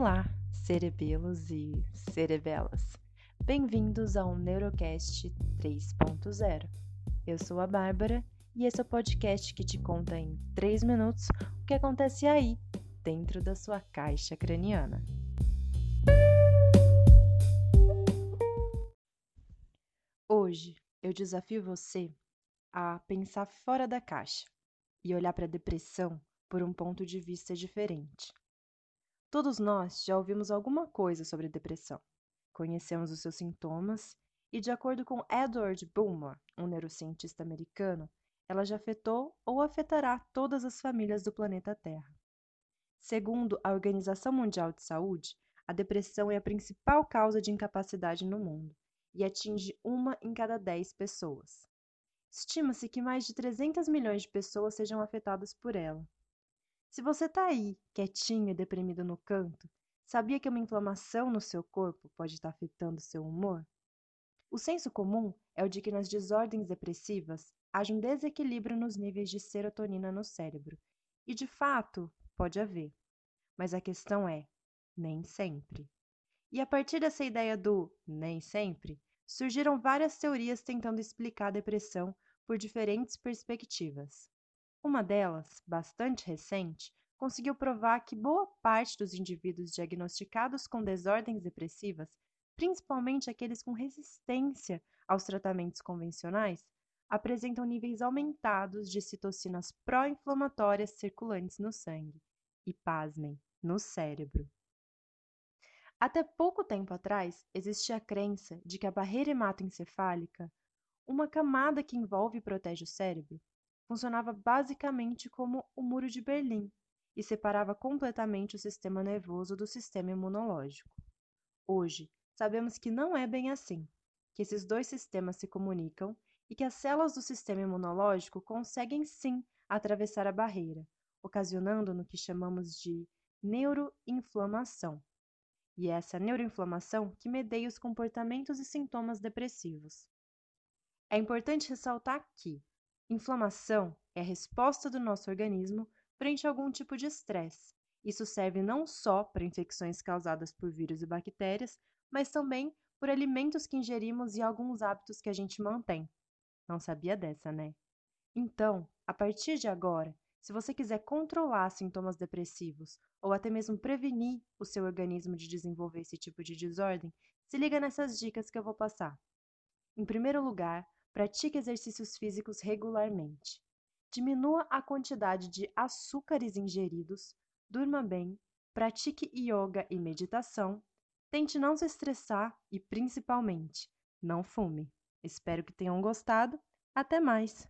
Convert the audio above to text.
Olá, cerebelos e cerebelas. Bem-vindos ao Neurocast 3.0. Eu sou a Bárbara e esse é o podcast que te conta em 3 minutos o que acontece aí, dentro da sua caixa craniana. Hoje eu desafio você a pensar fora da caixa e olhar para a depressão por um ponto de vista diferente. Todos nós já ouvimos alguma coisa sobre depressão, conhecemos os seus sintomas e, de acordo com Edward Bulmer, um neurocientista americano, ela já afetou ou afetará todas as famílias do planeta Terra. Segundo a Organização Mundial de Saúde, a depressão é a principal causa de incapacidade no mundo e atinge uma em cada dez pessoas. Estima-se que mais de 300 milhões de pessoas sejam afetadas por ela. Se você está aí, quietinho e deprimido no canto, sabia que uma inflamação no seu corpo pode estar tá afetando seu humor? O senso comum é o de que nas desordens depressivas haja um desequilíbrio nos níveis de serotonina no cérebro. E de fato, pode haver. Mas a questão é: nem sempre. E a partir dessa ideia do nem sempre, surgiram várias teorias tentando explicar a depressão por diferentes perspectivas. Uma delas, bastante recente, conseguiu provar que boa parte dos indivíduos diagnosticados com desordens depressivas, principalmente aqueles com resistência aos tratamentos convencionais, apresentam níveis aumentados de citocinas pró-inflamatórias circulantes no sangue e, pasmem, no cérebro. Até pouco tempo atrás, existia a crença de que a barreira hematoencefálica, uma camada que envolve e protege o cérebro, funcionava basicamente como o Muro de Berlim e separava completamente o sistema nervoso do sistema imunológico. Hoje, sabemos que não é bem assim, que esses dois sistemas se comunicam e que as células do sistema imunológico conseguem sim atravessar a barreira, ocasionando no que chamamos de neuroinflamação. E é essa neuroinflamação que medeia os comportamentos e sintomas depressivos. É importante ressaltar que, Inflamação é a resposta do nosso organismo frente a algum tipo de estresse. Isso serve não só para infecções causadas por vírus e bactérias, mas também por alimentos que ingerimos e alguns hábitos que a gente mantém. Não sabia dessa, né? Então, a partir de agora, se você quiser controlar sintomas depressivos ou até mesmo prevenir o seu organismo de desenvolver esse tipo de desordem, se liga nessas dicas que eu vou passar. Em primeiro lugar, Pratique exercícios físicos regularmente. Diminua a quantidade de açúcares ingeridos, durma bem, pratique yoga e meditação, tente não se estressar e, principalmente, não fume. Espero que tenham gostado. Até mais!